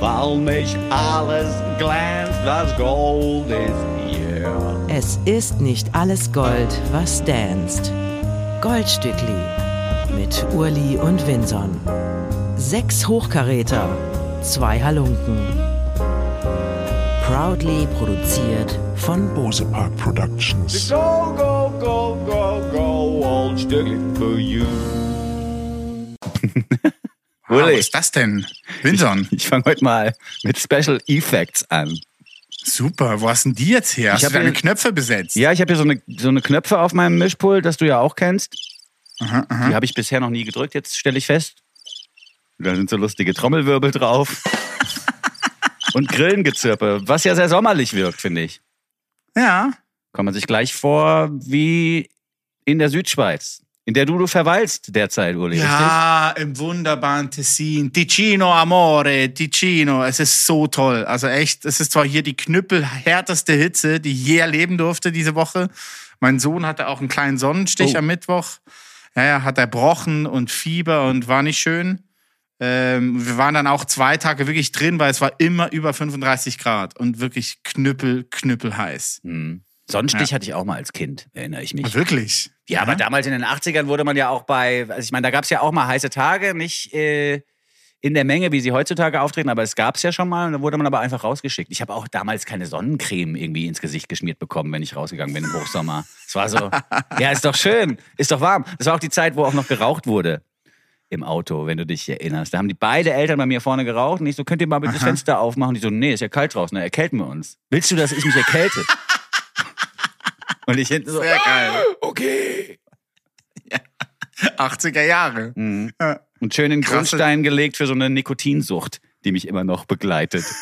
weil nicht alles glänzt, was Gold ist, yeah. Es ist nicht alles Gold, was danst. Goldstückli mit Urli und Vinson. Sechs Hochkaräter, zwei Halunken. Proudly produziert von Bose Park Productions. Go, go, go, go, go, old Stückli for you. Uli. was ist das denn? Winson. Ich fange heute mal mit Special Effects an. Super. Wo hast denn die jetzt her? Hast Ich du deine hier- Knöpfe besetzt? Ja, ich habe hier so eine, so eine Knöpfe auf meinem Mischpult, das du ja auch kennst. Aha, aha. Die habe ich bisher noch nie gedrückt, jetzt stelle ich fest. Da sind so lustige Trommelwirbel drauf. Und Grillengezirpe, was ja sehr sommerlich wirkt, finde ich. Ja. Kommt man sich gleich vor wie in der Südschweiz, in der du, du verweilst derzeit, Uli. richtig? Ja, im wunderbaren Tessin. Ticino, Amore, Ticino. Es ist so toll. Also echt, es ist zwar hier die knüppelhärteste Hitze, die ich je erleben durfte diese Woche. Mein Sohn hatte auch einen kleinen Sonnenstich Oh. am Mittwoch. Ja, ja, hat erbrochen und Fieber und war nicht schön. Ähm, wir waren dann auch zwei Tage wirklich drin, weil es war immer über 35 Grad und wirklich knüppel, knüppel heiß. Hm. Sonnenstich Ja. hatte ich auch mal als Kind, erinnere ich mich. Wirklich? Ja, aber damals in den 80ern wurde man ja auch bei, also ich meine, da gab es ja auch mal heiße Tage, nicht äh, in der Menge, wie sie heutzutage auftreten, aber es gab es ja schon mal und da wurde man aber einfach rausgeschickt. Ich habe auch damals keine Sonnencreme irgendwie ins Gesicht geschmiert bekommen, wenn ich rausgegangen bin im Hochsommer. Es war so, ja, ist doch schön, ist doch warm. Das war auch die Zeit, wo auch noch geraucht wurde im Auto, wenn du dich erinnerst. Da haben die beide Eltern bei mir vorne geraucht und ich so, könnt ihr mal bitte das Fenster aufmachen? Und die so, nee, ist ja kalt draußen, da erkälten wir uns. Willst du, dass ich mich erkälte? und ich hinten so, Sehr geil. okay. 80er Jahre. Mhm. Ja. Und schön in Krasse- Grundstein gelegt für so eine Nikotinsucht, die mich immer noch begleitet.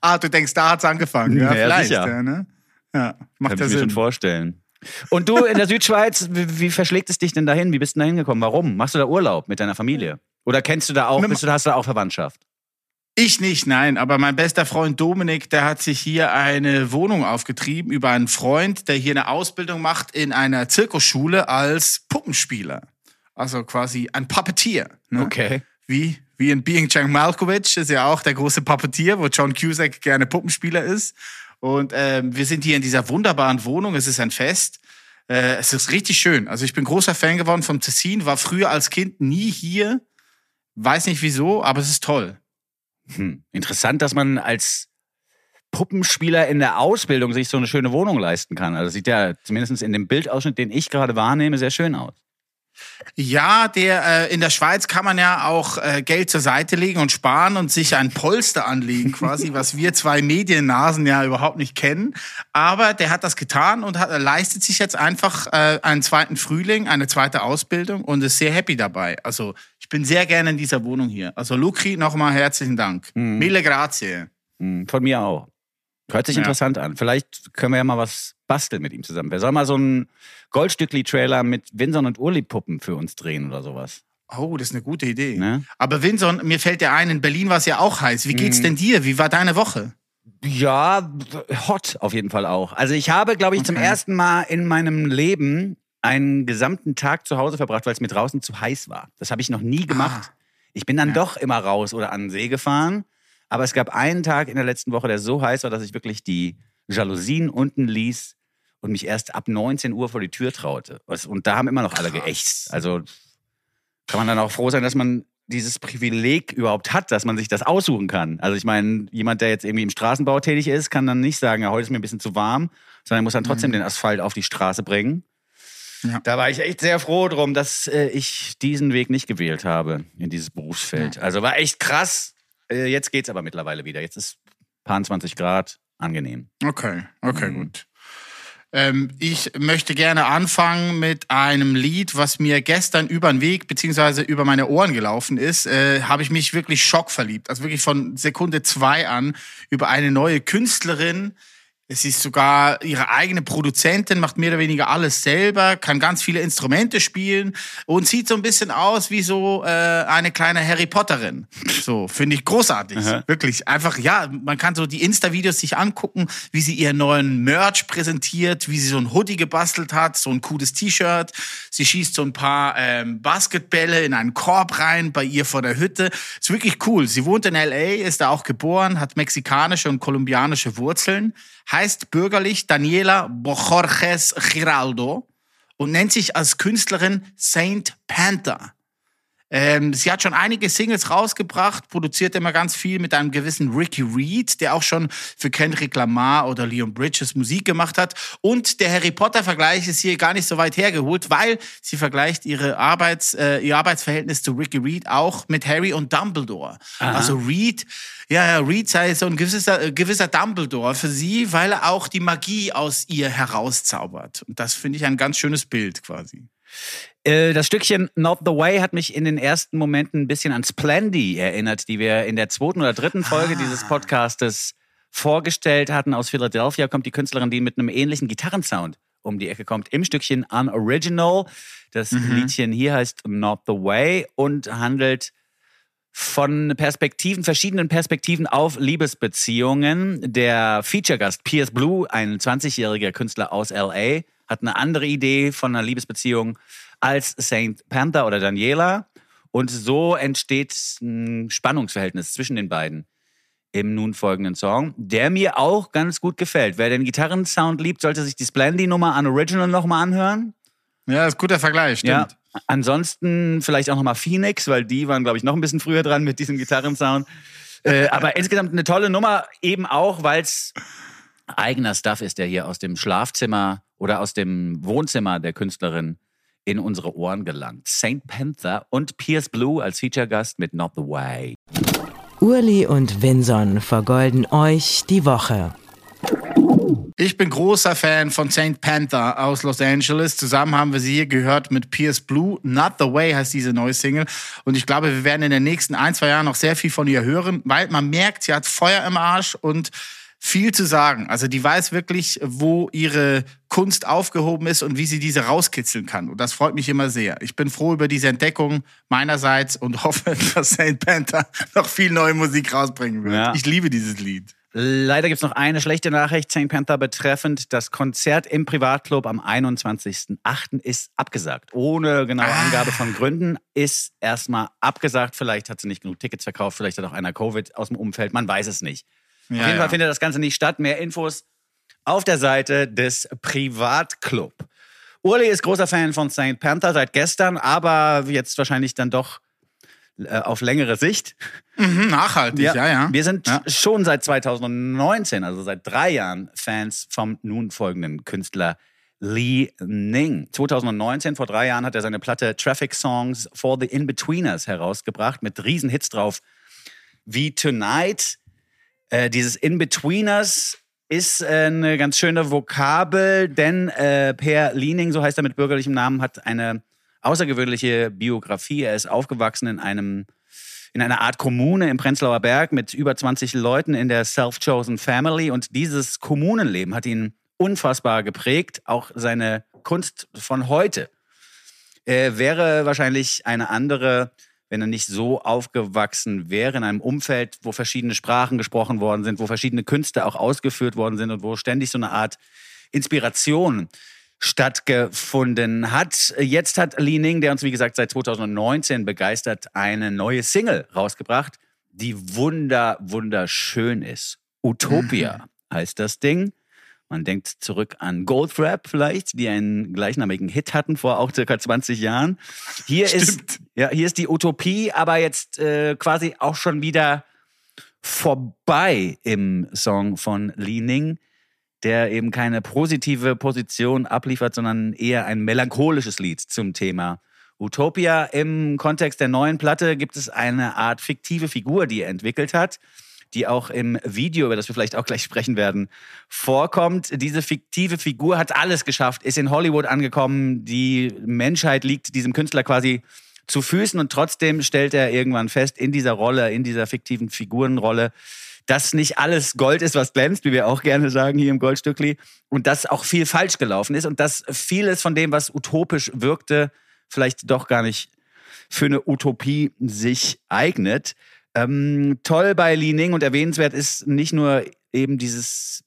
Ah, du denkst, da hat's angefangen. Ja, Ja, vielleicht. Ja, ne? ja Kann macht ich ja mir schon Sinn. vorstellen. Und du in der Südschweiz, wie, wie verschlägt es dich denn dahin? Wie bist du denn da hingekommen? Warum? Machst du da Urlaub mit deiner Familie? Oder kennst du da auch, bist du, hast du da auch Verwandtschaft? Ich nicht, nein. Aber mein bester Freund Dominik, der hat sich hier eine Wohnung aufgetrieben über einen Freund, der hier eine Ausbildung macht in einer Zirkusschule als Puppenspieler. Also quasi ein Puppeteer. Ne? Okay. Wie, wie in Being John Malkovich ist ja auch der große Puppeteer, wo John Cusack gerne Puppenspieler ist. Und ähm, wir sind hier in dieser wunderbaren Wohnung. Es ist ein Fest. Äh, es ist richtig schön. Also ich bin großer Fan geworden vom Tessin, war früher als Kind nie hier. Weiß nicht wieso, aber es ist toll. Hm. Interessant, dass man als Puppenspieler in der Ausbildung sich so eine schöne Wohnung leisten kann. Also das sieht ja zumindest in dem Bildausschnitt, den ich gerade wahrnehme, sehr schön aus. Ja, der äh, in der Schweiz kann man ja auch äh, Geld zur Seite legen und sparen und sich ein Polster anlegen, quasi, was wir zwei Mediennasen ja überhaupt nicht kennen. Aber der hat das getan und hat, leistet sich jetzt einfach äh, einen zweiten Frühling, eine zweite Ausbildung und ist sehr happy dabei. Also ich bin sehr gerne in dieser Wohnung hier. Also Lukri, nochmal herzlichen Dank. Mille grazie. Hm, Von mir auch. Hört sich Ja. interessant an. Vielleicht können wir ja mal was basteln mit ihm zusammen. Wer soll mal so einen Goldstückli-Trailer mit Winson und Urli-Puppen für uns drehen oder sowas? Oh, das ist eine gute Idee. Ne? Aber Vinson, mir fällt ja ein, in Berlin war es ja auch heiß. Wie geht's denn dir? Wie war deine Woche? Ja, hot auf jeden Fall auch. Also ich habe, glaube ich, zum Okay. ersten Mal in meinem Leben einen gesamten Tag zu Hause verbracht, weil es mir draußen zu heiß war. Das habe ich noch nie gemacht. Ich bin dann Ja. doch immer raus oder an den See gefahren. Aber es gab einen Tag in der letzten Woche, der so heiß war, dass ich wirklich die Jalousien unten ließ und mich erst ab 19 Uhr vor die Tür traute. Und da haben immer noch alle geächtzt. Also kann man dann auch froh sein, dass man dieses Privileg überhaupt hat, dass man sich das aussuchen kann. Also ich meine, jemand, der jetzt irgendwie im Straßenbau tätig ist, kann dann nicht sagen, ja, heute ist mir ein bisschen zu warm, sondern muss dann trotzdem den Asphalt auf die Straße bringen. Ja. Da war ich echt sehr froh drum, dass äh, ich diesen Weg nicht gewählt habe in dieses Berufsfeld. Also war echt krass. Äh, jetzt geht's aber mittlerweile wieder. Jetzt ist paar 20 Grad angenehm. Okay, okay, Mhm. gut. Ähm, ich möchte gerne anfangen mit einem Lied, was mir gestern über den Weg beziehungsweise über meine Ohren gelaufen ist. Äh, Habe ich mich wirklich schockverliebt. Also wirklich von Sekunde zwei an über eine neue Künstlerin Es ist sogar ihre eigene Produzentin, macht mehr oder weniger alles selber, kann ganz viele Instrumente spielen und sieht so ein bisschen aus wie so äh, eine kleine Harry Potterin. So, finde ich großartig. Wirklich. Einfach, ja, man kann so die Insta-Videos sich angucken, wie sie ihren neuen Merch präsentiert, wie sie so ein Hoodie gebastelt hat, so ein cooles T-Shirt. Sie schießt so ein paar ähm, Basketbälle in einen Korb rein bei ihr vor der Hütte. Ist wirklich cool. Sie wohnt in L.A., ist da auch geboren, hat mexikanische und kolumbianische Wurzeln heißt bürgerlich Daniela Bojorges Giraldo und nennt sich als Künstlerin Saint Panther. Ähm, sie hat schon einige Singles rausgebracht, produziert immer ganz viel mit einem gewissen Ricky Reed, der auch schon für Kendrick Lamar oder Leon Bridges Musik gemacht hat. Und der Harry Potter-Vergleich ist hier gar nicht so weit hergeholt, weil sie vergleicht ihre Arbeits, äh, ihr Arbeitsverhältnis zu Ricky Reed auch mit Harry und Dumbledore. Aha. Also Reed, ja, Reed sei so ein gewisser, äh, gewisser Dumbledore für sie, weil er auch die Magie aus ihr herauszaubert. Und das finde ich ein ganz schönes Bild quasi. Äh, Das Stückchen Not the Way hat mich in den ersten Momenten ein bisschen an Splendy erinnert, die wir in der zweiten oder dritten Folge dieses Podcastes vorgestellt hatten. Aus Philadelphia kommt die Künstlerin, die mit einem ähnlichen Gitarrensound um die Ecke kommt, im Stückchen Unoriginal. Das Liedchen hier heißt Not the Way und handelt von Perspektiven, verschiedenen Perspektiven auf Liebesbeziehungen. Der Feature-Gast Piers Blue, ein 20-jähriger Künstler aus LA, hat eine andere Idee von einer Liebesbeziehung als Saint Panther oder Daniela. Und so entsteht ein Spannungsverhältnis zwischen den beiden im nun folgenden Song, der mir auch ganz gut gefällt. Wer den Gitarrensound liebt, sollte sich die Splendy-Nummer Unoriginal nochmal anhören. Ja, ist ein guter Vergleich, stimmt. Ja. Ansonsten vielleicht auch nochmal Phoenix, weil die waren, glaube ich, noch ein bisschen früher dran mit diesem Gitarrensound. äh, aber insgesamt eine tolle Nummer, eben auch, weil es eigener Stuff ist, der hier aus dem Schlafzimmer oder aus dem Wohnzimmer der Künstlerin in unsere Ohren gelangt. Saint Panther und Piers Blue als Feature-Gast mit Not the Way. Urli und Vinson vergolden euch die Woche. Ich bin großer Fan von Saint Panther aus Los Angeles. Zusammen haben wir sie hier gehört mit Pierce Blue. Not the Way heißt diese neue Single. Und ich glaube, wir werden in den nächsten ein, zwei Jahren noch sehr viel von ihr hören, weil man merkt, sie hat Feuer im Arsch und viel zu sagen. Also die weiß wirklich, wo ihre Kunst aufgehoben ist und wie sie diese rauskitzeln kann. Und das freut mich immer sehr. Ich bin froh über diese Entdeckung meinerseits und hoffe, dass Saint Panther noch viel neue Musik rausbringen wird. Ja. Ich liebe dieses Lied. Leider gibt es noch eine schlechte Nachricht, Saint Panther betreffend. Das Konzert im Privatclub am 21.08. ist abgesagt. Ohne genaue Ah. Angabe von Gründen ist erstmal abgesagt. Vielleicht hat sie nicht genug Tickets verkauft, vielleicht hat auch einer Covid aus dem Umfeld, man weiß es nicht. Ja, Auf jeden ja. Fall findet das Ganze nicht statt. Mehr Infos auf der Seite des Privatclub. Urli ist großer Fan von Saint Panther seit gestern, aber jetzt wahrscheinlich dann doch äh, auf längere Sicht. Mhm, nachhaltig, ja, ja. Wir sind Ja. schon seit 2019, also seit drei Jahren, Fans vom nun folgenden Künstler Lee Ning. 2019, vor drei Jahren, hat er seine Platte Traffic Songs for the In-Betweeners herausgebracht mit riesen Hits drauf wie Tonight. Äh, dieses In-Betweeners ist äh, eine ganz schöne Vokabel, denn äh, Per Liening, so heißt er mit bürgerlichem Namen, hat eine außergewöhnliche Biografie. Er ist aufgewachsen in einem in einer Art Kommune im Prenzlauer Berg mit über 20 Leuten in der Self-Chosen Family. Und dieses Kommunenleben hat ihn unfassbar geprägt. Auch seine Kunst von heute äh, wäre wahrscheinlich eine andere, wenn er nicht so aufgewachsen wäre in einem Umfeld, wo verschiedene Sprachen gesprochen worden sind, wo verschiedene Künste auch ausgeführt worden sind und wo ständig so eine Art Inspiration stattgefunden hat. Jetzt hat Li Ning, der uns wie gesagt seit 2019 begeistert, eine neue Single rausgebracht, die wunder, wunderschön ist. Utopia heißt das Ding. Man denkt zurück an Goldfrapp vielleicht, die einen gleichnamigen Hit hatten vor auch circa 20 Jahren. Hier ist Stimmt. ja hier ist die Utopie, aber jetzt äh, quasi auch schon wieder vorbei im Song von Li Ning, der eben keine positive Position abliefert, sondern eher ein melancholisches Lied zum Thema Utopia. Im Kontext der neuen Platte gibt es eine Art fiktive Figur, die er entwickelt hat, die auch im Video, über das wir vielleicht auch gleich sprechen werden, vorkommt. Diese fiktive Figur hat alles geschafft, ist in Hollywood angekommen, die Menschheit liegt diesem Künstler quasi zu Füßen und trotzdem stellt er irgendwann fest, in dieser Rolle, in dieser fiktiven Figurenrolle, dass nicht alles Gold ist, was glänzt, wie wir auch gerne sagen hier im Goldstückli. Und dass auch viel falsch gelaufen ist und dass vieles von dem, was utopisch wirkte, vielleicht doch gar nicht für eine Utopie sich eignet. Ähm, toll bei Li Ning und erwähnenswert ist nicht nur eben dieses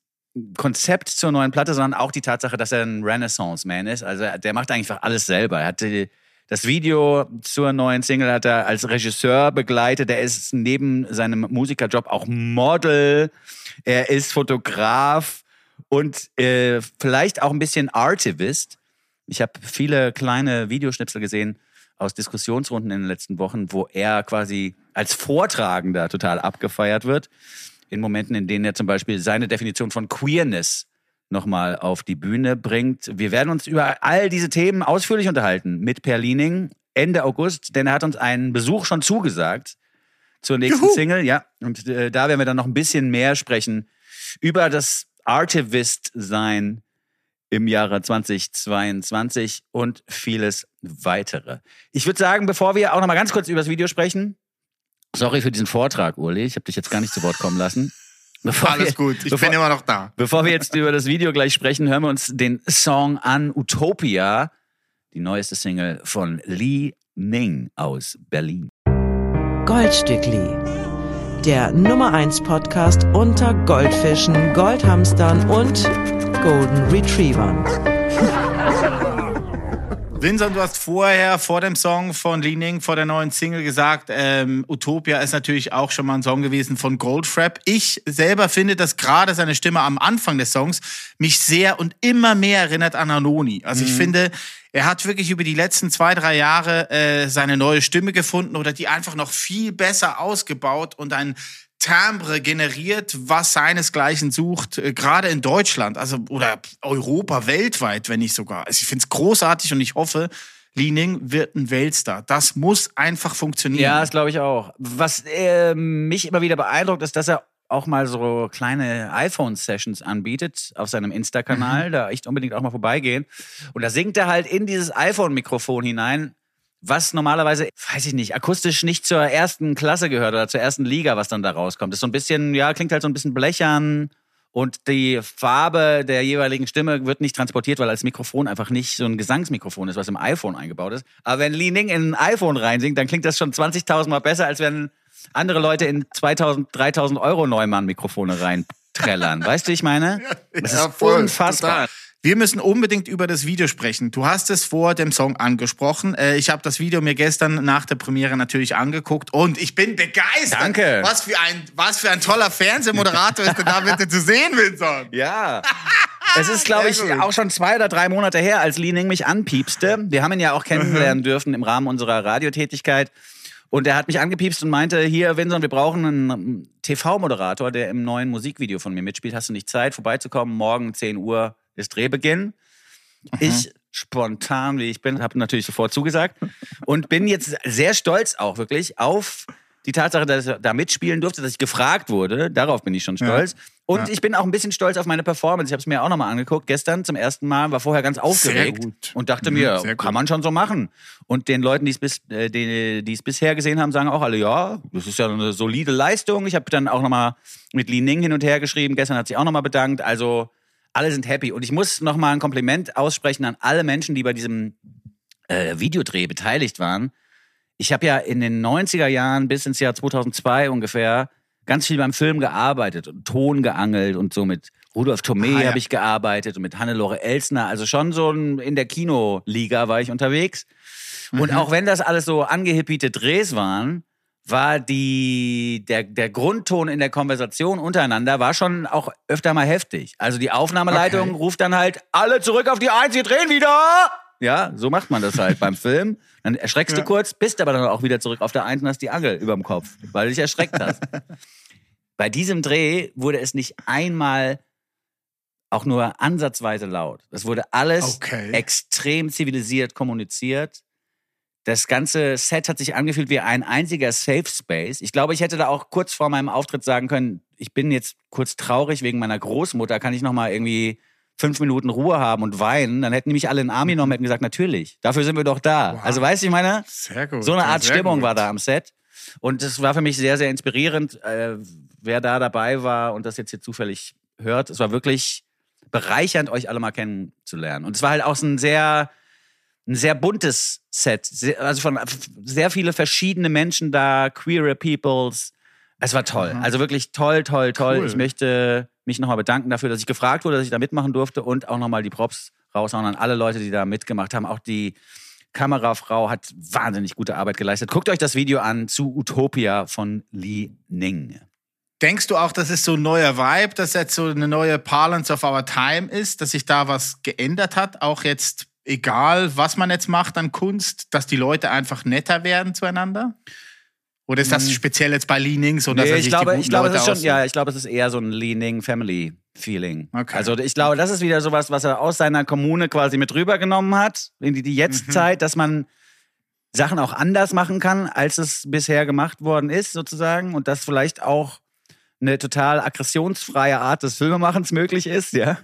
Konzept zur neuen Platte, sondern auch die Tatsache, dass er ein Renaissance-Man ist. Also der macht eigentlich einfach alles selber. Er hatte das Video zur neuen Single hat er als Regisseur begleitet. Er ist neben seinem Musikerjob auch Model. Er ist Fotograf und äh, vielleicht auch ein bisschen Artivist. Ich habe viele kleine Videoschnipsel gesehen aus Diskussionsrunden in den letzten Wochen, wo er quasi als Vortragender total abgefeiert wird. In Momenten, in denen er zum Beispiel seine Definition von Queerness nochmal auf die Bühne bringt. Wir werden uns über all diese Themen ausführlich unterhalten mit Per Liening Ende August, denn er hat uns einen Besuch schon zugesagt zur nächsten Juhu. Single. Ja, und äh, da werden wir dann noch ein bisschen mehr sprechen über das Artivist-Sein im Jahre 2022 und vieles weitere. Ich würde sagen, bevor wir auch noch mal ganz kurz über das Video sprechen, sorry für diesen Vortrag, Uli, ich habe dich jetzt gar nicht zu Wort kommen lassen. Bevor Alles wir, gut, ich bevor, bin immer noch da. Bevor wir jetzt über das Video gleich sprechen, hören wir uns den Song an Utopia, die neueste Single von Lee Ning aus Berlin. Goldstückli. Der Nummer 1 Podcast unter Goldfischen, Goldhamstern und Golden Retrievern. Vincent, du hast vorher, vor dem Song von Leaning, vor der neuen Single gesagt, ähm, Utopia ist natürlich auch schon mal ein Song gewesen von Goldfrapp. Ich selber finde, dass gerade seine Stimme am Anfang des Songs mich sehr und immer mehr erinnert an Anoni. Also ich finde, er hat wirklich über die letzten zwei, drei Jahre äh, seine neue Stimme gefunden oder die einfach noch viel besser ausgebaut und ein Timbre generiert, was seinesgleichen sucht, äh, gerade in Deutschland, also oder Europa, weltweit, wenn nicht sogar. Also ich finde es großartig und ich hoffe, Liening wird ein Weltstar. Das muss einfach funktionieren. Ja, das glaube ich auch. Was äh, mich immer wieder beeindruckt, ist, dass er auch mal so kleine iPhone-Sessions anbietet auf seinem Insta-Kanal. Da echt unbedingt auch mal vorbeigehen. Und da singt er halt in dieses iPhone-Mikrofon hinein, was normalerweise, weiß ich nicht, akustisch nicht zur ersten Klasse gehört oder zur ersten Liga, was dann da rauskommt. Das ist so ein bisschen, ja, klingt halt so ein bisschen blechern. Und die Farbe der jeweiligen Stimme wird nicht transportiert, weil als Mikrofon einfach nicht so ein Gesangsmikrofon ist, was im iPhone eingebaut ist. Aber wenn Li Ning in ein iPhone reinsingt, dann klingt das schon 20.000 Mal besser, als wenn andere Leute in 2.000, 3.000 Euro Neumann-Mikrofone reinträllern. weißt du, ich meine? Das ist Ja, voll, unfassbar. total. Wir müssen unbedingt über das Video sprechen. Du hast es vor dem Song angesprochen. Äh, Ich habe das Video mir gestern nach der Premiere natürlich angeguckt und ich bin begeistert. Danke. Was für ein, was für ein toller Fernsehmoderator ist denn da bitte zu sehen, Vincent? Ja. Es ist, glaube ich, auch schon zwei oder drei Monate her, als Li Ning mich anpiepste. Wir haben ihn ja auch kennenlernen dürfen im Rahmen unserer Radiotätigkeit. Und er hat mich angepiepst und meinte, hier, Vincent, wir brauchen einen TV-Moderator, der im neuen Musikvideo von mir mitspielt. Hast du nicht Zeit, vorbeizukommen? Morgen 10 Uhr ist Drehbeginn. Ich spontan, wie ich bin, habe natürlich sofort zugesagt und bin jetzt sehr stolz auch wirklich auf die Tatsache, dass ich da mitspielen durfte, dass ich gefragt wurde. Darauf bin ich schon stolz. Und ich bin auch ein bisschen stolz auf meine Performance. Ich habe es mir auch nochmal angeguckt. Gestern zum ersten Mal, war vorher ganz aufgeregt und dachte Mhm, mir, kann man schon so machen. Und den Leuten, die es bis, äh, es bisher gesehen haben, sagen auch alle, ja, das ist ja eine solide Leistung. Ich habe dann auch nochmal mit Li Ning hin und her geschrieben. Gestern hat sich auch nochmal bedankt. Also alle sind happy. Und ich muss nochmal ein Kompliment aussprechen an alle Menschen, die bei diesem äh, Videodreh beteiligt waren. Ich habe ja in den 90er Jahren bis ins Jahr 2002 ungefähr ganz viel beim Film gearbeitet und Ton geangelt und so mit Rudolf Thomé Ah, ja. habe ich gearbeitet und mit Hannelore Elsner. Also schon so in der Kinoliga war ich unterwegs. Und auch wenn das alles so angehippiete Drehs waren, war die, der, der Grundton in der Konversation untereinander war schon auch öfter mal heftig. Also die Aufnahmeleitung Okay. ruft dann halt, alle zurück auf die Eins, wir drehen wieder! Ja, so macht man das halt beim Film. Dann erschreckst du kurz, bist aber dann auch wieder zurück auf der Eins und hast die Angel überm Kopf, weil du dich erschreckt hast. Bei diesem Dreh wurde es nicht einmal auch nur ansatzweise laut. Das wurde alles Okay. extrem zivilisiert kommuniziert. Das ganze Set hat sich angefühlt wie ein einziger Safe Space. Ich glaube, ich hätte da auch kurz vor meinem Auftritt sagen können, ich bin jetzt kurz traurig wegen meiner Großmutter, kann ich noch mal irgendwie fünf Minuten Ruhe haben und weinen? Dann hätten mich alle in den Arm genommen und hätten gesagt, natürlich, dafür sind wir doch da. Wow. Also weißt du, ich meine, Sehr gut. so eine Art Stimmung gut. war da am Set. Und das war für mich sehr, sehr inspirierend. Äh, wer da dabei war und das jetzt hier zufällig hört. Es war wirklich bereichernd, euch alle mal kennenzulernen. Und es war halt auch so ein sehr, ein sehr buntes Set. Sehr, also von sehr viele verschiedene Menschen da, queere Peoples. Es war toll. Also wirklich toll, toll, toll. Cool. Ich möchte mich nochmal bedanken dafür, dass ich gefragt wurde, dass ich da mitmachen durfte und auch nochmal die Props raushauen an alle Leute, die da mitgemacht haben. Auch die Kamerafrau hat wahnsinnig gute Arbeit geleistet. Guckt euch das Video an zu Utopia von Li Ning. Denkst du auch, das ist so ein neuer Vibe, dass jetzt so eine neue Parlance of our time ist, dass sich da was geändert hat? Auch jetzt, egal was man jetzt macht an Kunst, dass die Leute einfach netter werden zueinander? Oder ist das speziell jetzt bei Lee Ning so, dass Hm. Nee, er ich sich glaube, die ich glaube, es ist schon, ja, ich glaube, es ist eher so ein Leaning Family Feeling. Okay. Also ich glaube, das ist wieder sowas, was er aus seiner Kommune quasi mit rübergenommen hat in die, die Mhm. Jetztzeit, dass man Sachen auch anders machen kann, als es bisher gemacht worden ist, sozusagen, und dass vielleicht auch eine total aggressionsfreie Art des Filmemachens möglich ist, ja.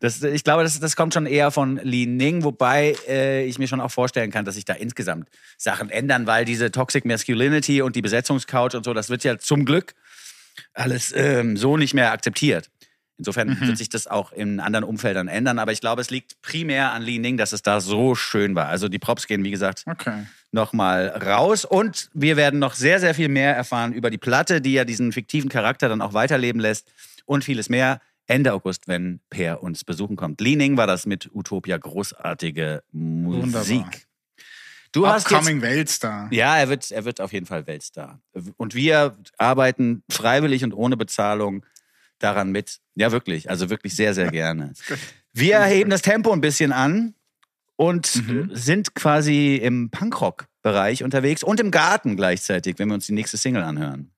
Das, ich glaube, das, das kommt schon eher von Li Ning, wobei äh, ich mir schon auch vorstellen kann, dass sich da insgesamt Sachen ändern, weil diese Toxic Masculinity und die Besetzungscouch und so, das wird ja zum Glück alles ähm, so nicht mehr akzeptiert. Insofern wird sich das auch in anderen Umfeldern ändern, aber ich glaube, es liegt primär an Li Ning, dass es da so schön war. Also die Props gehen, wie gesagt, Okay. nochmal raus. Und wir werden noch sehr, sehr viel mehr erfahren über die Platte, die ja diesen fiktiven Charakter dann auch weiterleben lässt und vieles mehr. Ende August, wenn Per uns besuchen kommt. Leaning war das mit Utopia großartige Musik. Wunderbar. Du hast jetzt, Upcoming Weltstar. ja, er wird, er wird auf jeden Fall Weltstar. Und wir arbeiten freiwillig und ohne Bezahlung daran mit. Ja, wirklich. Also wirklich sehr, sehr gerne. Wir heben das Tempo ein bisschen an und Mhm. sind quasi im Punkrock-Bereich unterwegs und im Garten gleichzeitig, wenn wir uns die nächste Single anhören.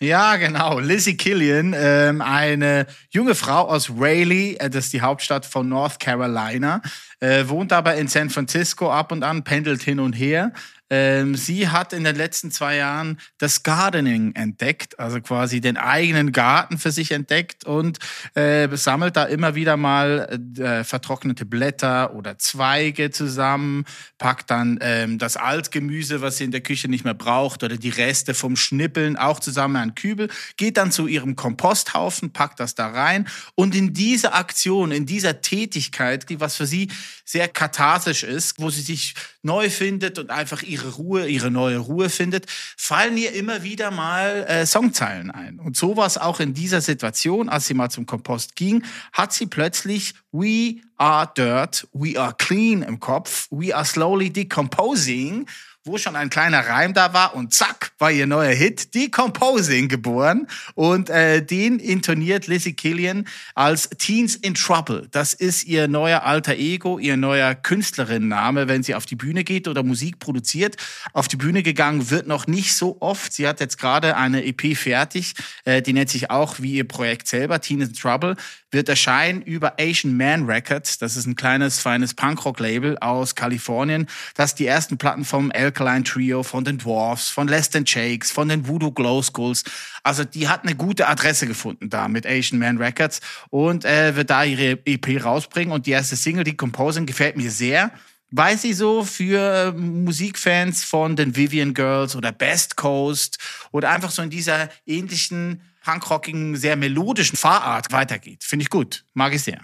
Ja, genau. Lizzie Killian, ähm, eine junge Frau aus Raleigh, äh, das ist die Hauptstadt von North Carolina, äh, wohnt aber in San Francisco ab und an, pendelt hin und her. Ähm, sie hat in den letzten zwei Jahren das Gardening entdeckt, also quasi den eigenen Garten für sich entdeckt und äh, sammelt da immer wieder mal äh, vertrocknete Blätter oder Zweige zusammen, packt dann ähm, das Altgemüse, was sie in der Küche nicht mehr braucht, oder die Reste vom Schnippeln auch zusammen einen Kübel, geht dann zu ihrem Komposthaufen, packt das da rein und in dieser Aktion, in dieser Tätigkeit, die was für sie sehr katharsisch ist, wo sie sich neu findet und einfach ihre Ruhe, ihre neue Ruhe findet, fallen ihr immer wieder mal äh, Songzeilen ein. Und so war es auch in dieser Situation, als sie mal zum Kompost ging, hat sie plötzlich We are dirt, we are clean im Kopf, we are slowly decomposing wo schon ein kleiner Reim da war und zack, war ihr neuer Hit Decomposing geboren und äh, den intoniert Lizzie Killian als Teens in Trouble. Das ist ihr neuer alter Ego, ihr neuer Künstlerinnenname, wenn sie auf die Bühne geht oder Musik produziert. Auf die Bühne gegangen wird noch nicht so oft. Sie hat jetzt gerade eine EP fertig, äh, die nennt sich auch wie ihr Projekt selber Teens in Trouble, wird erscheinen über Asian Man Records. Das ist ein kleines, feines Punkrock-Label aus Kalifornien, das die ersten Platten vom Alkaline Trio, von den Dwarfs, von Less Than Shakes, von den Voodoo Glow Skulls. Also die hat eine gute Adresse gefunden da mit Asian Man Records und äh, wird da ihre EP rausbringen. Und die erste Single, die Composing, gefällt mir sehr. Weil sie so für Musikfans von den Vivian Girls oder Best Coast oder einfach so in dieser ähnlichen punkrockigen, sehr melodischen Fahrart weitergeht. Finde ich gut. Mag ich sehr.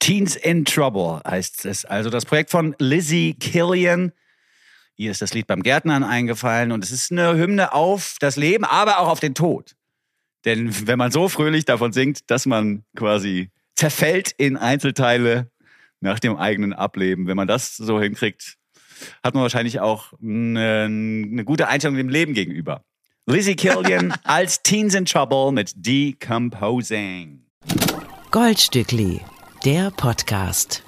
Teens in Trouble heißt es. Also das Projekt von Lizzie Killian. Ihr ist das Lied beim Gärtnern eingefallen und es ist eine Hymne auf das Leben, aber auch auf den Tod. Denn wenn man so fröhlich davon singt, dass man quasi zerfällt in Einzelteile nach dem eigenen Ableben, wenn man das so hinkriegt, hat man wahrscheinlich auch eine, eine gute Einstellung dem Leben gegenüber. Lizzie Killian als Teens in Trouble mit Decomposing. Goldstückli, der Podcast.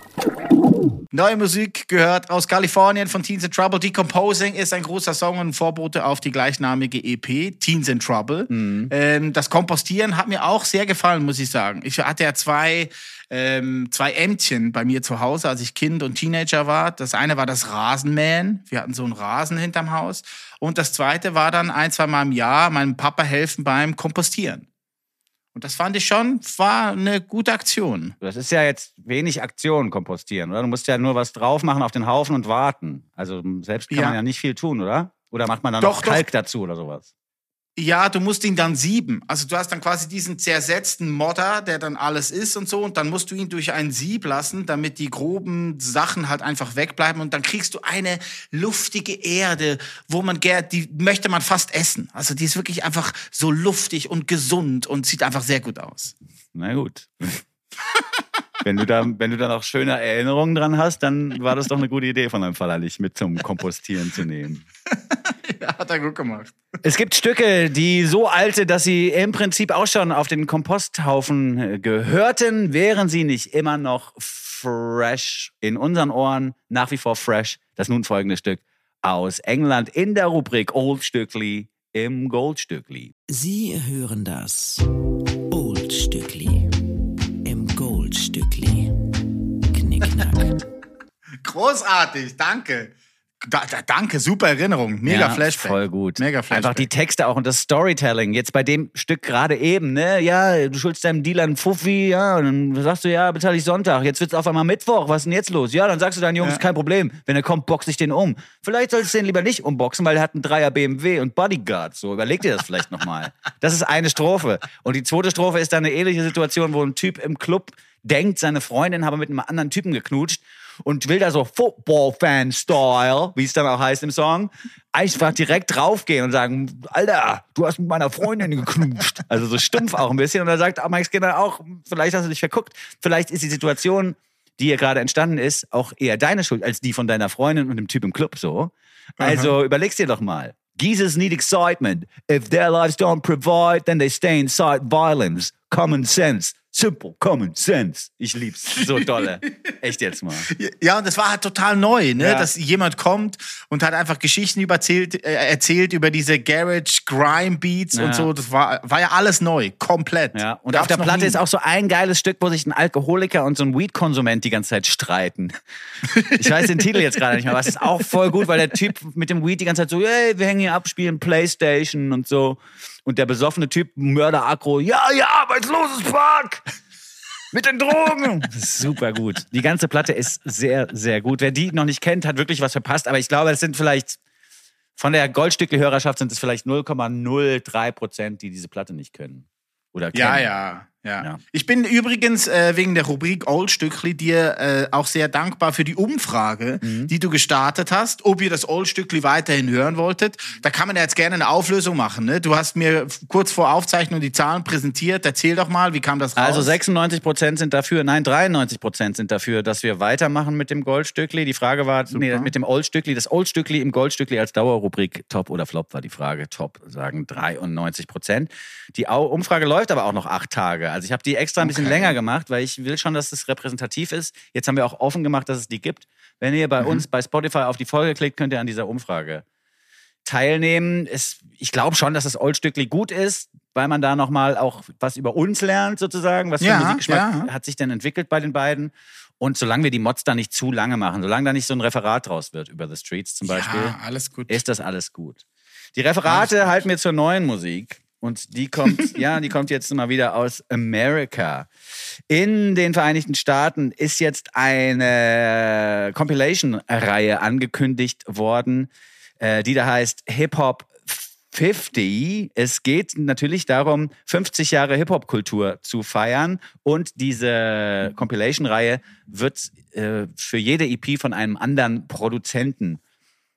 Neue Musik gehört aus Kalifornien von Teens in Trouble. Decomposing ist ein großer Song und Vorbote auf die gleichnamige EP, Teens in Trouble. Ähm, das Kompostieren hat mir auch sehr gefallen, muss ich sagen. Ich hatte ja zwei, ähm, zwei Ämtchen bei mir zu Hause, als ich Kind und Teenager war. Das eine war das Rasenmähen. Wir hatten so einen Rasen hinterm Haus. Und das zweite war dann ein, zwei Mal im Jahr meinem Papa helfen beim Kompostieren. Und das fand ich schon, war eine gute Aktion. Das ist ja jetzt wenig Aktion kompostieren, oder? Du musst ja nur was drauf machen auf den Haufen und warten. Also selbst kann Ja. man ja nicht viel tun, oder? Oder macht man dann Doch, noch doch. Kalk dazu oder sowas? Ja, du musst ihn dann sieben. Also du hast dann quasi diesen zersetzten Modder, der dann alles ist und so. Und dann musst du ihn durch ein Sieb lassen, damit die groben Sachen halt einfach wegbleiben. Und dann kriegst du eine luftige Erde, wo man gerne, die möchte man fast essen. Also die ist wirklich einfach so luftig und gesund und sieht einfach sehr gut aus. Na gut. wenn, du da, wenn du da noch schöne Erinnerungen dran hast, dann war das doch eine gute Idee von deinem Vater, dich mit zum Kompostieren zu nehmen. ja, hat er gut gemacht. Es gibt Stücke, die so alte, dass sie im Prinzip auch schon auf den Komposthaufen äh, gehörten, wären sie nicht immer noch fresh in unseren Ohren, nach wie vor fresh. Das nun folgende Stück aus England in der Rubrik Old Stückli im Goldstückli. Sie hören das Old Stückli im Goldstückli. Knickknack. Großartig, danke. Da, da, danke, super Erinnerung. Mega ja, Flashback. Voll gut. Mega Flashback. Einfach die Texte auch und das Storytelling. Jetzt bei dem Stück gerade eben, ne? Ja, du schuldest deinem Dealer einen Fuffi, ja, und dann sagst du, ja, bezahle ich Sonntag. Jetzt wird's auf einmal Mittwoch. Was ist denn jetzt los? Ja, dann sagst du deinen Jungs, Ja. kein Problem. Wenn er kommt, box ich den um. Vielleicht solltest du den lieber nicht umboxen, weil er hat einen Dreier BMW und Bodyguard. So, überleg dir das vielleicht nochmal. Das ist eine Strophe. Und die zweite Strophe ist dann eine ähnliche Situation, wo ein Typ im Club denkt, seine Freundin habe mit einem anderen Typen geknutscht und will da so Football-Fan-Style, wie es dann auch heißt im Song, einfach direkt draufgehen und sagen, Alter, du hast mit meiner Freundin geknutscht. Also so stumpf auch ein bisschen. Und da sagt Mike Skinner auch, vielleicht hast du dich verguckt, vielleicht ist die Situation, die hier gerade entstanden ist, auch eher deine Schuld als die von deiner Freundin und dem Typ im Club so. Also überleg's dir doch mal. Geezers need excitement. If their lives don't provide, then they stay inside violence. Common sense. Simple common sense. Ich lieb's so dolle. Echt jetzt mal. Ja, und das war halt total neu, ne? Ja. dass jemand kommt und hat einfach Geschichten überzählt, äh, erzählt über diese Garage Grime Beats Ja. und so. Das war, war ja alles neu, komplett. Ja, und Gab's auf der Platte nie. ist auch so ein geiles Stück, wo sich ein Alkoholiker und so ein Weed-Konsument die ganze Zeit streiten. Ich weiß den Titel jetzt gerade nicht mehr, aber es ist auch voll gut, weil der Typ mit dem Weed die ganze Zeit so, hey, wir hängen hier ab, spielen Playstation und so. Und der besoffene Typ, Mörder-Aggro, ja, ja, arbeitsloses Park! Mit den Drogen! Super gut. Die ganze Platte ist sehr, sehr gut. Wer die noch nicht kennt, hat wirklich was verpasst. Aber ich glaube, es sind vielleicht, von der Goldstücke-Hörerschaft sind es vielleicht 0,03 Prozent, die diese Platte nicht können. Oder kennen. Ja, ja, ja, Ja. Ich bin übrigens äh, wegen der Rubrik Old Stückli dir äh, auch sehr dankbar für die Umfrage, Mhm. die du gestartet hast, ob ihr das Old Stückli weiterhin hören wolltet. Da kann man ja jetzt gerne eine Auflösung machen. Ne? Du hast mir kurz vor Aufzeichnung die Zahlen präsentiert. Erzähl doch mal, wie kam das raus? Also 96 Prozent sind dafür, nein, 93 Prozent sind dafür, dass wir weitermachen mit dem Goldstückli. Die Frage war, nee, mit dem Oldstückli. Das Oldstückli im Goldstückli als Dauerrubrik Top oder Flop war die Frage. Top sagen 93 Prozent. Die Umfrage läuft aber auch noch acht Tage. Also ich habe die extra ein bisschen Okay. länger gemacht, weil ich will schon, dass das repräsentativ ist. Jetzt haben wir auch offen gemacht, dass es die gibt. Wenn ihr bei uns bei Spotify auf die Folge klickt, könnt ihr an dieser Umfrage teilnehmen. Es, ich glaube schon, dass das Oldstückli gut ist, weil man da nochmal auch was über uns lernt, sozusagen. Was für Ja, Musikgeschmack ja. hat sich denn entwickelt bei den beiden? Und solange wir die Mods da nicht zu lange machen, solange da nicht so ein Referat draus wird über The Streets zum Beispiel, Ja, alles gut. ist das alles gut. Die Referate halten wir zur neuen Musik. Und die kommt, ja, die kommt jetzt mal wieder aus America. In den Vereinigten Staaten ist jetzt eine Compilation-Reihe angekündigt worden, äh, die da heißt Hip Hop 50. Es geht natürlich darum, 50 Jahre Hip-Hop-Kultur zu feiern. Und diese Compilation-Reihe wird äh, für jede EP von einem anderen Produzenten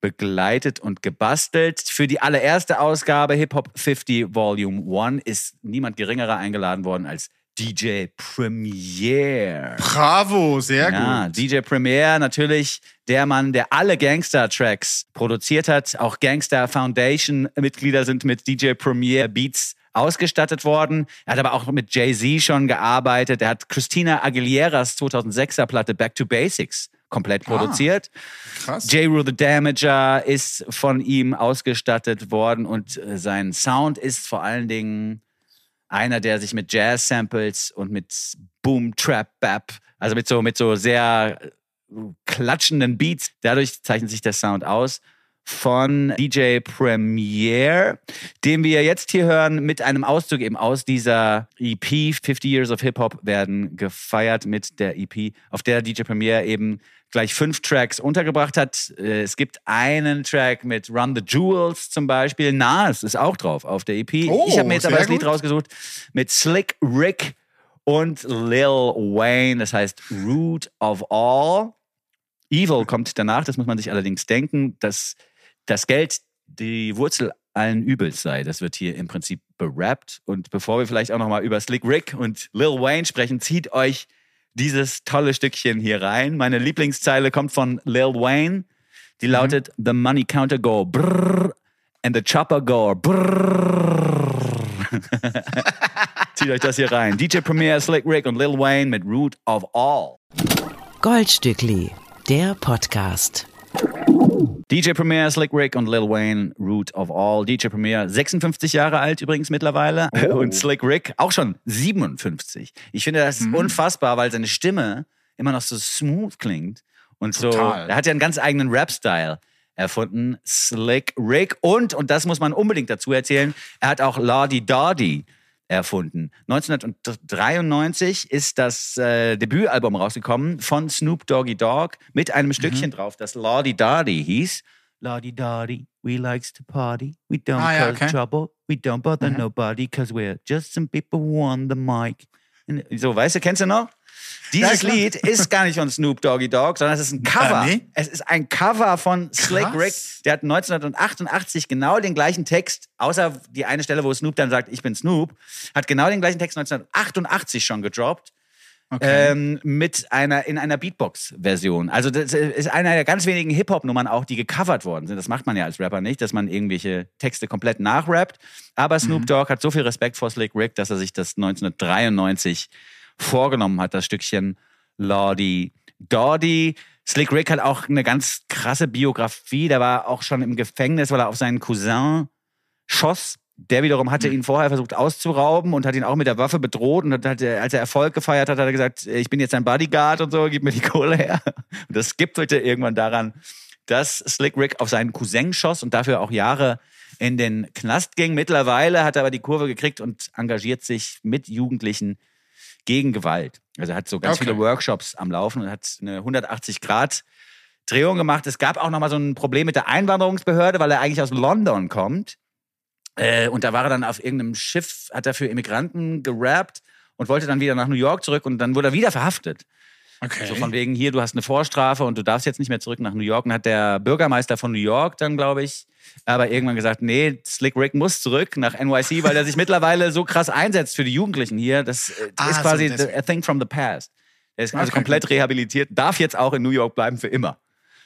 begleitet und gebastelt. Für die allererste Ausgabe Hip Hop 50 Volume 1 ist niemand geringerer eingeladen worden als DJ Premier. Bravo, sehr Ja, gut. DJ Premier, natürlich der Mann, der alle Gangster-Tracks produziert hat. Auch Gangster Foundation-Mitglieder sind mit DJ Premier Beats ausgestattet worden. Er hat aber auch mit Jay-Z schon gearbeitet. Er hat Christina Aguileras 2006er Platte Back to Basics komplett produziert. Krass. J. Rue the Damager ist von ihm ausgestattet worden und äh, sein Sound ist vor allen Dingen einer, der sich mit Jazz-Samples und mit Boom, Trap, Bap, also mit so, mit so sehr äh, klatschenden Beats, dadurch zeichnet sich der Sound aus. Von DJ Premier, den wir jetzt hier hören mit einem Auszug eben aus dieser EP 50 Years of Hip Hop werden gefeiert mit der EP, auf der DJ Premier eben gleich fünf Tracks untergebracht hat. Äh, Es gibt einen Track mit Run the Jewels zum Beispiel. Nas ist auch drauf auf der EP. Oh, ich habe mir jetzt aber das Lied gut. rausgesucht mit Slick Rick und Lil Wayne. Das heißt Root of All. Evil kommt danach, das muss man sich allerdings denken, dass das Geld die Wurzel allen Übels sei. Das wird hier im Prinzip berappt. Und bevor wir vielleicht auch nochmal über Slick Rick und Lil Wayne sprechen, zieht euch dieses tolle Stückchen hier rein. Meine Lieblingszeile kommt von Lil Wayne. Die lautet: The money counter go brrr and the chopper go brrr. Zieht euch das hier rein. DJ Premier, Slick Rick und Lil Wayne mit Root of All. Goldstückli, der Podcast. DJ Premier, Slick Rick und Lil Wayne, Root of All. DJ Premier, 56 Jahre alt übrigens mittlerweile. Und Slick Rick auch schon 57. Ich finde das Mhm. unfassbar, weil seine Stimme immer noch so smooth klingt. Und so, Total. er hat ja einen ganz eigenen Rap-Style erfunden. Slick Rick. Und, und das muss man unbedingt dazu erzählen, er hat auch Lardy Dardy erfunden. 1993 ist das äh, Debütalbum rausgekommen von Snoop Doggy Dogg mit einem Stückchen Mhm. drauf, das Lardy Dardy hieß. Lardy Dardy, we likes to party. We don't Ah, ja, cause okay. trouble. We don't bother nobody, cause we're just some people who on the mic. So, weißt du, kennst du noch? Dieses. Lied ist gar nicht von Snoop Doggy Dogg, sondern es ist ein Cover. Äh, nee. Es ist ein Cover von Slick. Rick. Der hat 1988 genau den gleichen Text, außer die eine Stelle, wo Snoop dann sagt, ich bin Snoop, hat genau den gleichen Text 1988 schon gedroppt. Okay. Ähm, mit einer in einer Beatbox-Version. Also das ist einer der ganz wenigen Hip-Hop-Nummern auch, die gecovert worden sind. Das macht man ja als Rapper nicht, dass man irgendwelche Texte komplett nachrappt. Aber Snoop Dogg hat so viel Respekt vor Slick Rick, dass er sich das 1993 vorgenommen hat, das Stückchen Lordy Doddy. Slick Rick hat auch eine ganz krasse Biografie. Der war auch schon im Gefängnis, weil er auf seinen Cousin schoss. Der wiederum hatte ihn vorher versucht auszurauben und hat ihn auch mit der Waffe bedroht. Und hat, als er Erfolg gefeiert hat, hat er gesagt, ich bin jetzt ein Bodyguard und so, gib mir die Kohle her. Und das gipfelte irgendwann daran, dass Slick Rick auf seinen Cousin schoss und dafür auch Jahre in den Knast ging. Mittlerweile hat er aber die Kurve gekriegt und engagiert sich mit Jugendlichen gegen Gewalt. Also er hat so ganz Okay. viele Workshops am Laufen und hat eine 180 Grad Drehung gemacht. Es gab auch noch mal so ein Problem mit der Einwanderungsbehörde, weil er eigentlich aus London kommt. Äh, und da war er dann auf irgendeinem Schiff, hat er für Immigranten gerappt und wollte dann wieder nach New York zurück und dann wurde er wieder verhaftet. okay. So von wegen, hier, du hast eine Vorstrafe und du darfst jetzt nicht mehr zurück nach New York. Und hat der Bürgermeister von New York dann, glaube ich, aber irgendwann gesagt, nee, Slick Rick muss zurück nach NYC, weil er sich mittlerweile so krass einsetzt für die Jugendlichen hier. Das äh, Ah, ist so quasi the- a thing from the past. Er ist also Okay, komplett rehabilitiert, darf jetzt auch in New York bleiben für immer.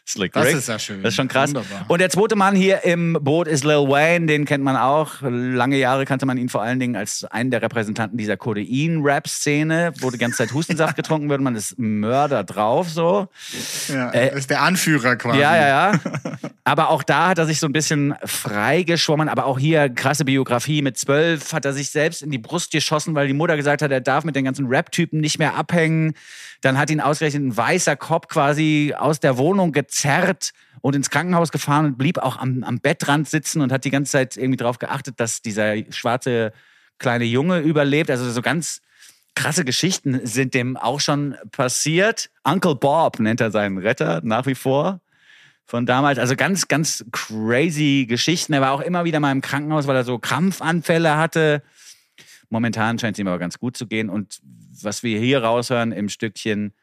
Slick Das Rick. ist ja schön. Das ist schon krass. Wunderbar. Und der zweite Mann hier im Boot ist Lil Wayne, den kennt man auch. Lange Jahre kannte man ihn vor allen Dingen als einen der Repräsentanten dieser Codein-Rap-Szene, wo die ganze Zeit Hustensaft getrunken wird. Man ist Mörder drauf so. ja, äh, ist der Anführer quasi. Ja, ja, ja. Aber auch da hat er sich so ein bisschen freigeschwommen. Aber auch hier krasse Biografie. Mit zwölf hat er sich selbst in die Brust geschossen, weil die Mutter gesagt hat, er darf mit den ganzen Rap-Typen nicht mehr abhängen. Dann hat ihn ausgerechnet ein weißer Cop quasi aus der Wohnung gezerrt und ins Krankenhaus gefahren und blieb auch am, am Bettrand sitzen und hat die ganze Zeit irgendwie darauf geachtet, dass dieser schwarze kleine Junge überlebt. Also so ganz krasse Geschichten sind dem auch schon passiert. Uncle Bob nennt er seinen Retter nach wie vor von damals. Also ganz, ganz crazy Geschichten. Er war auch immer wieder mal im Krankenhaus, weil er so Krampfanfälle hatte. Momentan scheint es ihm aber ganz gut zu gehen. Und was wir hier raushören im Stückchen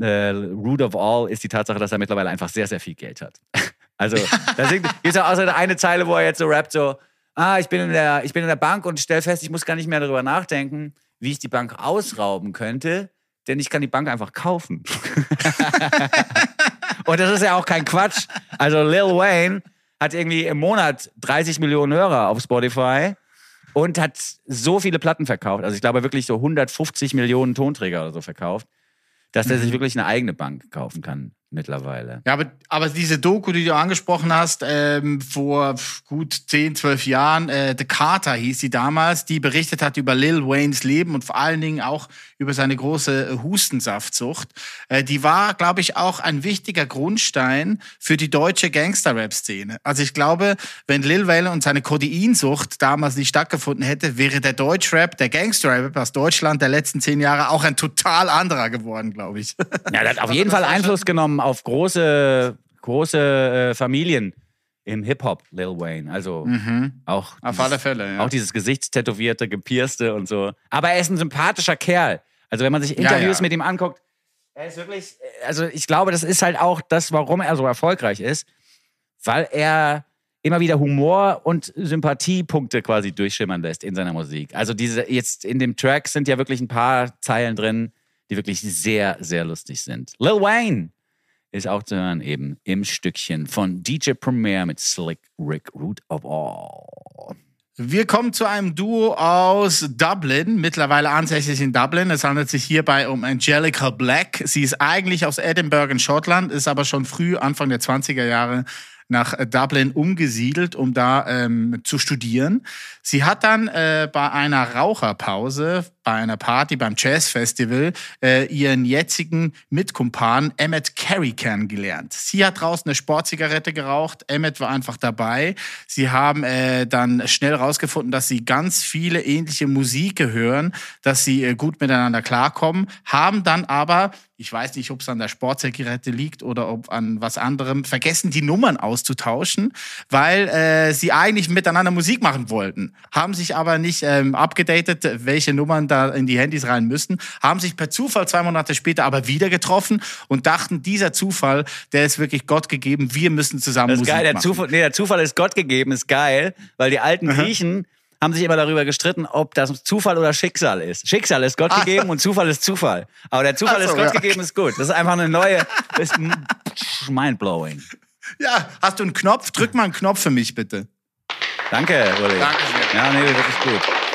äh, Root of All ist die Tatsache, dass er mittlerweile einfach sehr, sehr viel Geld hat. Also da gibt es auch außer eine Zeile, wo er jetzt so rappt, so, ah, ich bin in der, ich bin in der Bank und stell fest, ich muss gar nicht mehr darüber nachdenken, wie ich die Bank ausrauben könnte, denn ich kann die Bank einfach kaufen. Und das ist ja auch kein Quatsch. Also Lil Wayne hat irgendwie im Monat 30 Millionen Hörer auf Spotify und hat so viele Platten verkauft. Also ich glaube wirklich so 150 Millionen Tonträger oder so verkauft, dass der sich wirklich eine eigene Bank kaufen kann mittlerweile. Ja, aber, aber diese Doku, die du angesprochen hast, ähm, vor gut 10, 12 Jahren, äh, The Carter hieß sie damals, die berichtet hat über Lil Waynes Leben und vor allen Dingen auch über seine große äh, Hustensaftsucht. Äh, die war, glaube ich, auch ein wichtiger Grundstein für die deutsche Gangster-Rap-Szene. Also ich glaube, wenn Lil Wayne und seine Kodeinsucht damals nicht stattgefunden hätte, wäre der Deutschrap, der Gangster-Rap aus Deutschland der letzten zehn Jahre auch ein total anderer geworden, glaube ich. Ja, das hat auf jeden Fall Einfluss genommen auf große, große äh, Familien im Hip-Hop, Lil Wayne. Also auch, Auf dieses, alle Fälle, ja. auch dieses Gesichtstätowierte, gepierste und so. Aber er ist ein sympathischer Kerl. Also wenn man sich Interviews ja. mit ihm anguckt, er ist wirklich, also ich glaube, das ist halt auch das, warum er so erfolgreich ist, weil er immer wieder Humor und Sympathiepunkte quasi durchschimmern lässt in seiner Musik. Also diese jetzt in dem Track sind ja wirklich ein paar Zeilen drin, die wirklich sehr, sehr lustig sind. Lil Wayne ist auch zu hören eben im Stückchen von DJ Premier mit Slick Rick Root of All. Wir kommen zu einem Duo aus Dublin, mittlerweile ansässig in Dublin. Es handelt sich hierbei um Angelica Black. Sie ist eigentlich aus Edinburgh in Schottland, ist aber schon früh, Anfang der 20er Jahre, nach äh, Dublin umgesiedelt, um da ähm, zu studieren. Sie hat dann äh, bei einer Raucherpause, bei einer Party, beim Jazzfestival, äh, ihren jetzigen Mitkumpan Emmett Carey kennengelernt. Sie hat draußen eine Sportzigarette geraucht, Emmett war einfach dabei. Sie haben äh, dann schnell rausgefunden, dass sie ganz viele ähnliche Musik hören, dass sie äh, gut miteinander klarkommen, haben dann aber ich weiß nicht, ob es an der Sportzigarette liegt oder ob an was anderem, vergessen die Nummern auszutauschen, weil äh, sie eigentlich miteinander Musik machen wollten, haben sich aber nicht ähm, abgedatet, welche Nummern da in die Handys rein müssen, haben sich per Zufall zwei Monate später aber wieder getroffen und dachten, dieser Zufall, der ist wirklich Gott gegeben, wir müssen zusammen Das ist Musik geil, der machen. Zufall, nee, der Zufall ist Gott gegeben, ist geil, weil die alten Griechen haben sich immer darüber gestritten, ob das Zufall oder Schicksal ist. Schicksal ist Gott gegeben und Zufall ist Zufall. Aber der Zufall Ah. So, ist Gott ja. gegeben, ist gut. Das ist einfach eine neue, ist mindblowing. Ja, hast du einen Knopf? Drück mal einen Knopf für mich bitte. Danke, Uli. Danke sehr. Ja, nee, wirklich gut.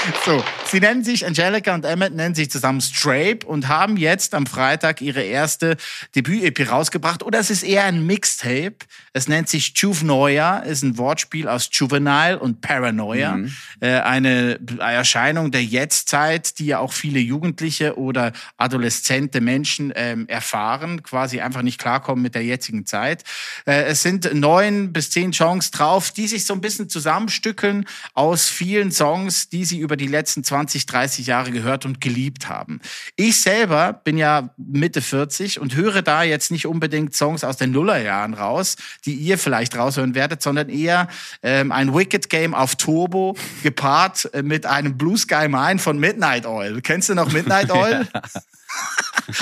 So, sie nennen sich, Angelica und Emmett nennen sich zusammen Strape und haben jetzt am Freitag ihre erste Debüt-EP rausgebracht. Oder es ist eher ein Mixtape. Es nennt sich Juvenoia, ist ein Wortspiel aus Juvenile und Paranoia. Äh, eine Erscheinung der Jetztzeit, die ja auch viele Jugendliche oder adoleszente Menschen ähm, erfahren, quasi einfach nicht klarkommen mit der jetzigen Zeit. Äh, es sind neun bis zehn Songs drauf, die sich so ein bisschen zusammenstückeln aus vielen Songs, die sie über die letzten 20, 30 Jahre gehört und geliebt haben. Ich selber bin ja Mitte 40 und höre da jetzt nicht unbedingt Songs aus den Nullerjahren raus, die ihr vielleicht raushören werdet, sondern eher ähm, ein Wicked Game auf Turbo gepaart äh, mit einem Blue Sky Mine von Midnight Oil. Kennst du noch Midnight Oil?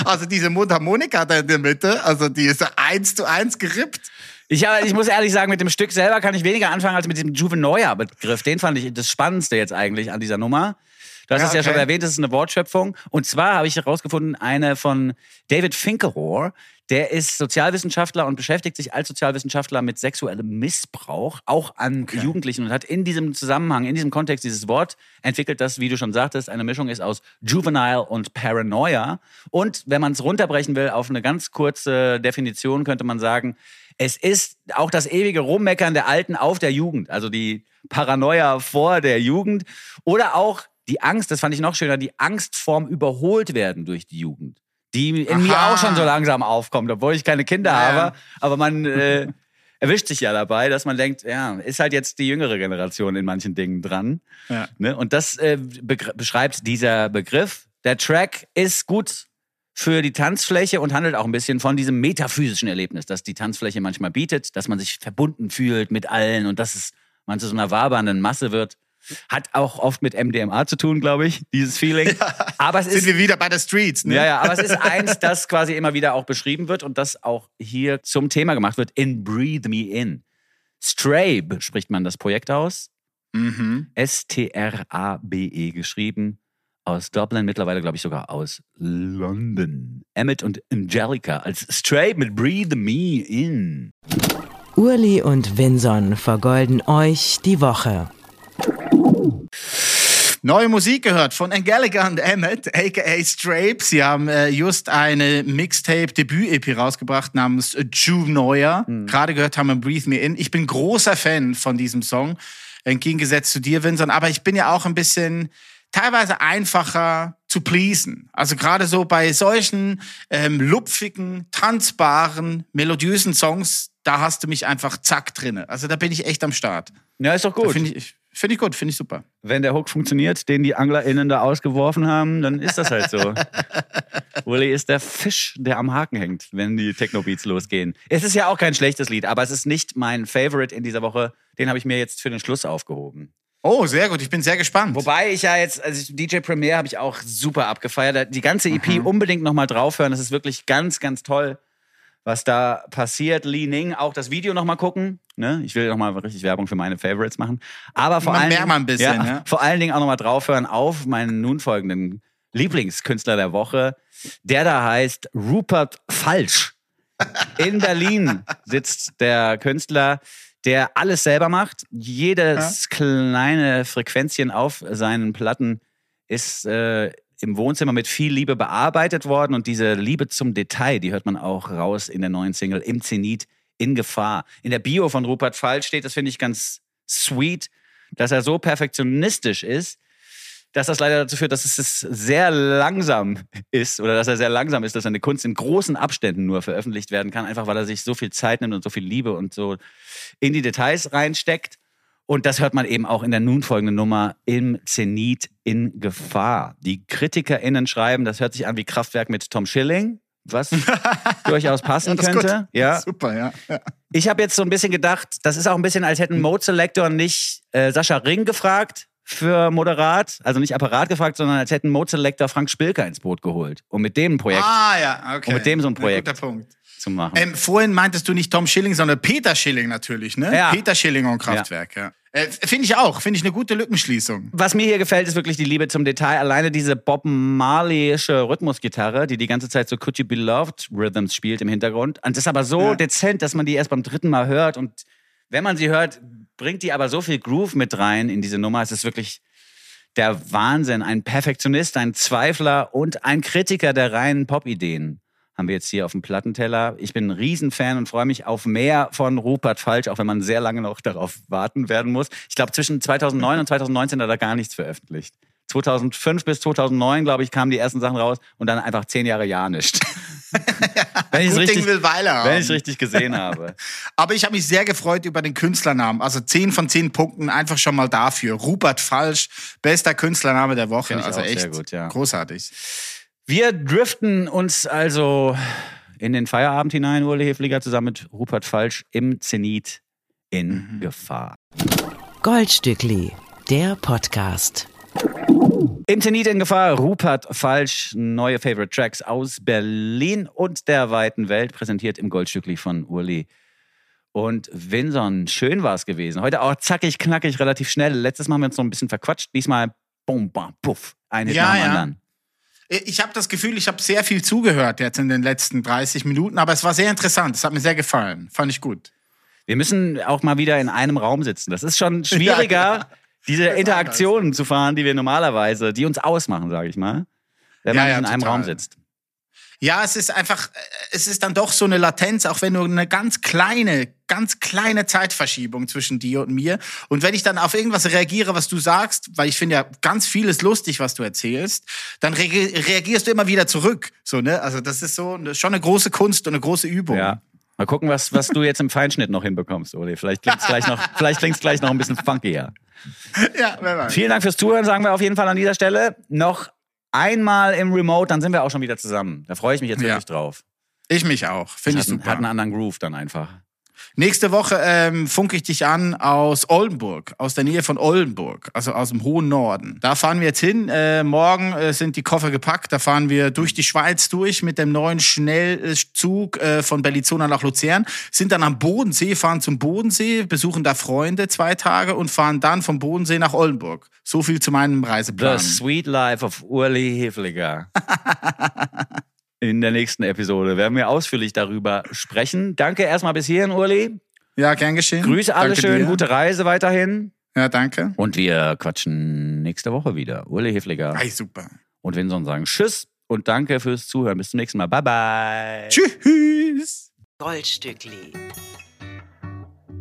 Also diese Mundharmonika da in der Mitte, also die ist eins zu eins gerippt. Ich, ich muss ehrlich sagen, mit dem Stück selber kann ich weniger anfangen als mit dem Juvenoia-Begriff. Den fand ich das Spannendste jetzt eigentlich an dieser Nummer. Du hast Ja, es ja okay. schon erwähnt, das ist eine Wortschöpfung. Und zwar habe ich herausgefunden, eine von David Finkelrohr. Der ist Sozialwissenschaftler und beschäftigt sich als Sozialwissenschaftler mit sexuellem Missbrauch, auch an Jugendlichen und hat in diesem Zusammenhang, in diesem Kontext dieses Wort entwickelt, das, wie du schon sagtest, eine Mischung ist aus Juvenile und Paranoia. Und wenn man es runterbrechen will auf eine ganz kurze Definition, könnte man sagen, es ist auch das ewige Rummeckern der Alten auf der Jugend, also die Paranoia vor der Jugend oder auch die Angst, das fand ich noch schöner, die Angst vorm überholt werden durch die Jugend, die in mir Aha. auch schon so langsam aufkommt, obwohl ich keine Kinder Ja. habe, aber man äh, erwischt sich ja dabei, dass man denkt, ja, ist halt jetzt die jüngere Generation in manchen Dingen dran. Ja. Ne? Und das äh, beschreibt dieser Begriff. Der Track ist gut für die Tanzfläche und handelt auch ein bisschen von diesem metaphysischen Erlebnis, das die Tanzfläche manchmal bietet, dass man sich verbunden fühlt mit allen und dass es man zu so einer wabernden Masse wird. Hat auch oft mit MDMA zu tun, glaube ich, dieses Feeling. Aber es Sind ist wir wieder bei der Streets, ne? ja, ja, aber es ist eins, das quasi immer wieder auch beschrieben wird und das auch hier zum Thema gemacht wird in Breathe Me In. Strabe spricht man das Projekt aus. Mhm. S-T-R-A-B-E geschrieben. Aus Dublin, mittlerweile glaube ich sogar aus London. Emmett und Angelica als Strabe mit Breathe Me In. Urli und Vinson vergolden euch die Woche. Neue Musik gehört von Angelica und Emmett, aka Strape. Sie haben äh, just eine Mixtape-Debüt-EP rausgebracht namens Juve Neuer. Gerade gehört haben wir Breathe Me In. Ich bin großer Fan von diesem Song, entgegengesetzt zu dir, Vincent. Aber ich bin ja auch ein bisschen teilweise einfacher zu pleasen. Also gerade so bei solchen ähm, lupfigen, tanzbaren, melodiösen Songs, da hast du mich einfach zack drinne. Also da bin ich echt am Start. Ja, ist doch gut. Finde ich, find ich gut, finde ich super. Wenn der Hook funktioniert, den die AnglerInnen da ausgeworfen haben, dann ist das halt so. Uli ist der Fisch, der am Haken hängt, wenn die Techno-Beats losgehen. Es ist ja auch kein schlechtes Lied, aber es ist nicht mein Favorite in dieser Woche. Den habe ich mir jetzt für den Schluss aufgehoben. Oh, sehr gut. Ich bin sehr gespannt. Wobei ich ja jetzt, also DJ Premiere habe ich auch super abgefeiert. Die ganze EP unbedingt nochmal draufhören. Das ist wirklich ganz, ganz toll, was da passiert. Li Ning, auch das Video nochmal gucken. Ne? Ich will nochmal richtig Werbung für meine Favorites machen. Aber vor allen Dingen, mal ein bisschen, ja, ja. vor allen Dingen auch nochmal draufhören auf meinen nun folgenden Lieblingskünstler der Woche. Der da heißt Rupert Falsch. In Berlin sitzt der Künstler, der alles selber macht. Jedes kleine Frequenzchen auf seinen Platten ist äh, im Wohnzimmer mit viel Liebe bearbeitet worden. Und diese Liebe zum Detail, die hört man auch raus in der neuen Single Im Zenit in Gefahr. In der Bio von Rupert Fall steht, das finde ich ganz sweet, dass er so perfektionistisch ist, dass das leider dazu führt, dass es sehr langsam ist oder dass er sehr langsam ist, dass seine Kunst in großen Abständen nur veröffentlicht werden kann, einfach weil er sich so viel Zeit nimmt und so viel Liebe und so in die Details reinsteckt. Und das hört man eben auch in der nun folgenden Nummer im Zenit in Gefahr. Die KritikerInnen schreiben, das hört sich an wie Kraftwerk mit Tom Schilling, was durchaus passen Das ist könnte. Ja. Super, ja. ja. Ich habe jetzt so ein bisschen gedacht, das ist auch ein bisschen, als hätten Mode Selector nicht äh, Sascha Ring gefragt für Moderat, also nicht Apparat gefragt, sondern als hätten Mode Selector Frank Spilker ins Boot geholt, um mit dem ein Projekt Ah, ja, okay. Und mit dem so ein Projekt. guter Punkt. zu machen. Ähm, vorhin meintest du nicht Tom Schilling, sondern Peter Schilling natürlich, ne? Ja. Peter Schilling und Kraftwerk, ja. Äh, Finde ich auch. Finde ich eine gute Lückenschließung. Was mir hier gefällt, ist wirklich die Liebe zum Detail. Alleine diese Bob Marleyische Rhythmusgitarre, die die ganze Zeit so Could You Be Loved Rhythms spielt im Hintergrund. Und das ist aber so Ja. dezent, dass man die erst beim dritten Mal hört. Und wenn man sie hört, bringt die aber so viel Groove mit rein in diese Nummer. Es ist wirklich der Wahnsinn. Ein Perfektionist, ein Zweifler und ein Kritiker der reinen Pop-Ideen haben wir jetzt hier auf dem Plattenteller. Ich bin ein Riesenfan und freue mich auf mehr von Rupert Falsch, auch wenn man sehr lange noch darauf warten werden muss. Ich glaube, zwischen 2009 und 2019 hat er gar nichts veröffentlicht. 2005 bis 2009, glaube ich, kamen die ersten Sachen raus und dann einfach zehn Jahre ja nicht. wenn ich richtig, will wenn richtig gesehen habe. Aber ich habe mich sehr gefreut über den Künstlernamen. Also 10 von 10 Punkten einfach schon mal dafür. Rupert Falsch, bester Künstlername der Woche. Also auch sehr echt gut, ja. großartig. Wir driften uns also in den Feierabend hinein, Uli Hefliger, zusammen mit Rupert Falsch im Zenit in Gefahr. Goldstückli, der Podcast. Im Zenit in Gefahr, Rupert Falsch, neue Favorite Tracks aus Berlin und der weiten Welt, präsentiert im Goldstückli von Uli. Und Winson, schön war es gewesen. Heute auch zackig, knackig, relativ schnell. Letztes Mal haben wir uns noch ein bisschen verquatscht. Diesmal, bum, bam, puff, ein Hit Ja, nach dem ja. anderen. Ich habe das Gefühl, ich habe sehr viel zugehört jetzt in den letzten 30 Minuten, aber es war sehr interessant. Es hat mir sehr gefallen. Fand ich gut. Wir müssen auch mal wieder in einem Raum sitzen. Das ist schon schwieriger, Ja, ja. Diese Interaktionen zu fahren, die wir normalerweise, die uns ausmachen, sage ich mal, wenn Ja, man ja, in einem total. Raum sitzt. Ja, es ist einfach, es ist dann doch so eine Latenz, auch wenn nur eine ganz kleine, ganz kleine Zeitverschiebung zwischen dir und mir. Und wenn ich dann auf irgendwas reagiere, was du sagst, weil ich finde ja ganz vieles lustig, was du erzählst, dann reagi- reagierst du immer wieder zurück. So, ne? Also das ist so schon eine große Kunst und eine große Übung. Ja. Mal gucken, was, was du jetzt im Feinschnitt noch hinbekommst, Uli. Vielleicht klingt's gleich noch, vielleicht klingt's gleich noch ein bisschen funkier. ja wer weiß. Vielen Dank fürs Zuhören, sagen wir auf jeden Fall an dieser Stelle. Noch einmal im Remote, dann sind wir auch schon wieder zusammen. Da freue ich mich jetzt Ja. wirklich drauf. Ich mich auch. Finde ich super. hat einen anderen Groove dann einfach. Nächste Woche ähm, funke ich dich an aus Oldenburg, aus der Nähe von Oldenburg, also aus dem hohen Norden. Da fahren wir jetzt hin. Äh, morgen äh, sind die Koffer gepackt. Da fahren wir durch die Schweiz durch mit dem neuen Schnellzug äh, von Bellizona nach Luzern. Sind dann am Bodensee, fahren zum Bodensee, besuchen da Freunde zwei Tage und fahren dann vom Bodensee nach Oldenburg. So viel zu meinem The Reiseplan. Sweet Life of Uli Hefliger. In der nächsten Episode werden wir ausführlich darüber sprechen. Danke erstmal bis hierhin, Uli. Ja, gern geschehen. Grüße alle Danke schön, dir. gute Reise weiterhin. Ja, danke. Und wir quatschen nächste Woche wieder. Uli Hefliger Ei, super. und Vinson sagen Tschüss und danke fürs Zuhören. Bis zum nächsten Mal. Bye, bye. Tschüss. Goldstückli.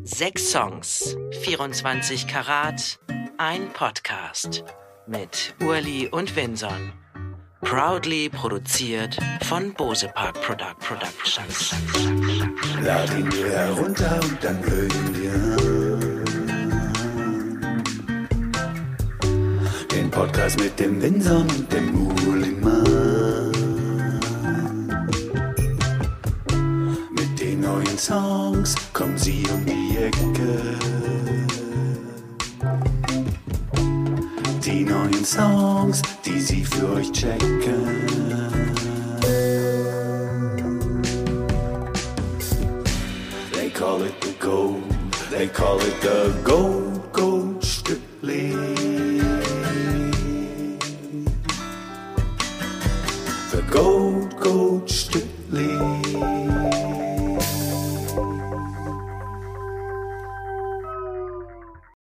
Sechs Songs, 24 Karat, ein Podcast mit Urli und Vinson. Proudly produziert von Bose Park Product Productions. Laden wir herunter und dann mögen wir den Podcast mit dem Winson und dem Mulimann. Mit den neuen Songs kommen sie um die Ecke. Die neuen Songs, die sie für euch checken. They call it the gold, they call it the gold, gold Stripling. The gold, gold Stripling.